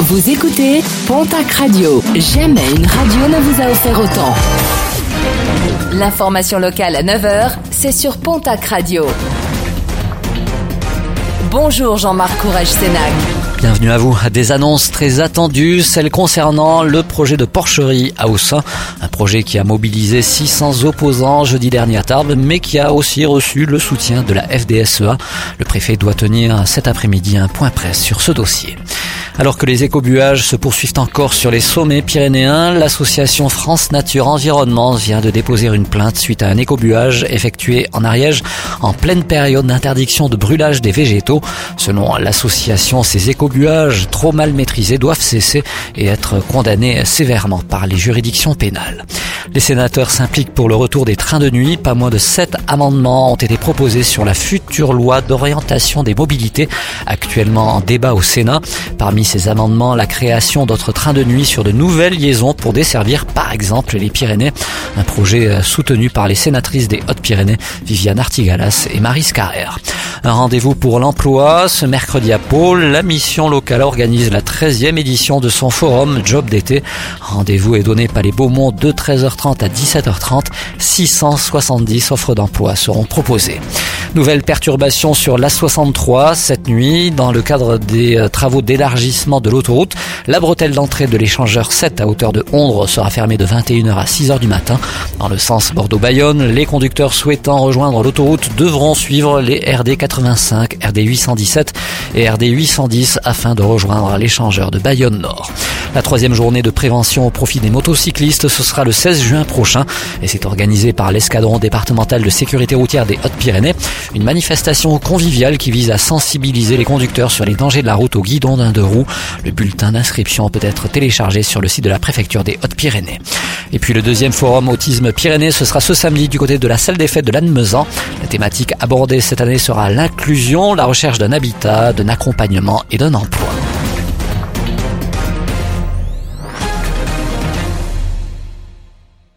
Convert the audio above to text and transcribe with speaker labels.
Speaker 1: Vous écoutez Pontac Radio. Jamais une radio ne vous a offert autant. L'information locale à 9h, c'est sur Pontac Radio. Bonjour Jean-Marc Courage Sénac.
Speaker 2: Bienvenue à vous. Des annonces très attendues, celles concernant le projet de porcherie à Aussin, un projet qui a mobilisé 600 opposants jeudi dernier à Tarbes, mais qui a aussi reçu le soutien de la FDSEA. Le préfet doit tenir cet après-midi un point presse sur ce dossier. Alors que les écobuages se poursuivent encore sur les sommets pyrénéens, l'association France Nature Environnement vient de déposer une plainte suite à un écobuage effectué en Ariège en pleine période d'interdiction de brûlage des végétaux. Selon l'association, ces écobuages trop mal maîtrisés doivent cesser et être condamnés sévèrement par les juridictions pénales. Les sénateurs s'impliquent pour le retour des trains de nuit. Pas moins de sept amendements ont été proposés sur la future loi d'orientation des mobilités, actuellement en débat au Sénat. Parmi ces amendements, la création d'autres trains de nuit sur de nouvelles liaisons pour desservir par exemple les Pyrénées. Un projet euh, soutenu par les sénatrices des Hautes-Pyrénées, Viviane Artigalas et Marie Carrère. Un rendez-vous pour l'emploi. Ce mercredi à Pôle, la mission locale organise la 13e édition de son forum Job d'été. Rendez-vous est donné par les Beaumont de 13h30 à 17h30. 670 offres d'emploi seront proposées. Nouvelle perturbation sur l'A63 cette nuit dans le cadre des euh, travaux d'élargissement de l'autoroute. La bretelle d'entrée de l'échangeur 7 à hauteur de Ondre sera fermée de 21h à 6h du matin. Dans le sens Bordeaux-Bayonne, les conducteurs souhaitant rejoindre l'autoroute devront suivre les RD 85, RD 817 et RD 810 afin de rejoindre l'échangeur de Bayonne Nord. La troisième journée de prévention au profit des motocyclistes, ce sera le 16 juin prochain et c'est organisé par l'escadron départemental de sécurité routière des Hautes-Pyrénées. Une manifestation conviviale qui vise à sensibiliser les conducteurs sur les dangers de la route au guidon d'un deux roues. Le bulletin d'inscription peut être téléchargé sur le site de la préfecture des Hautes-Pyrénées. Et puis le deuxième forum Autisme Pyrénées, ce sera ce samedi du côté de la salle des fêtes de Lannemezan. La thématique abordée cette année sera l'inclusion, la recherche d'un habitat, d'un accompagnement et d'un emploi.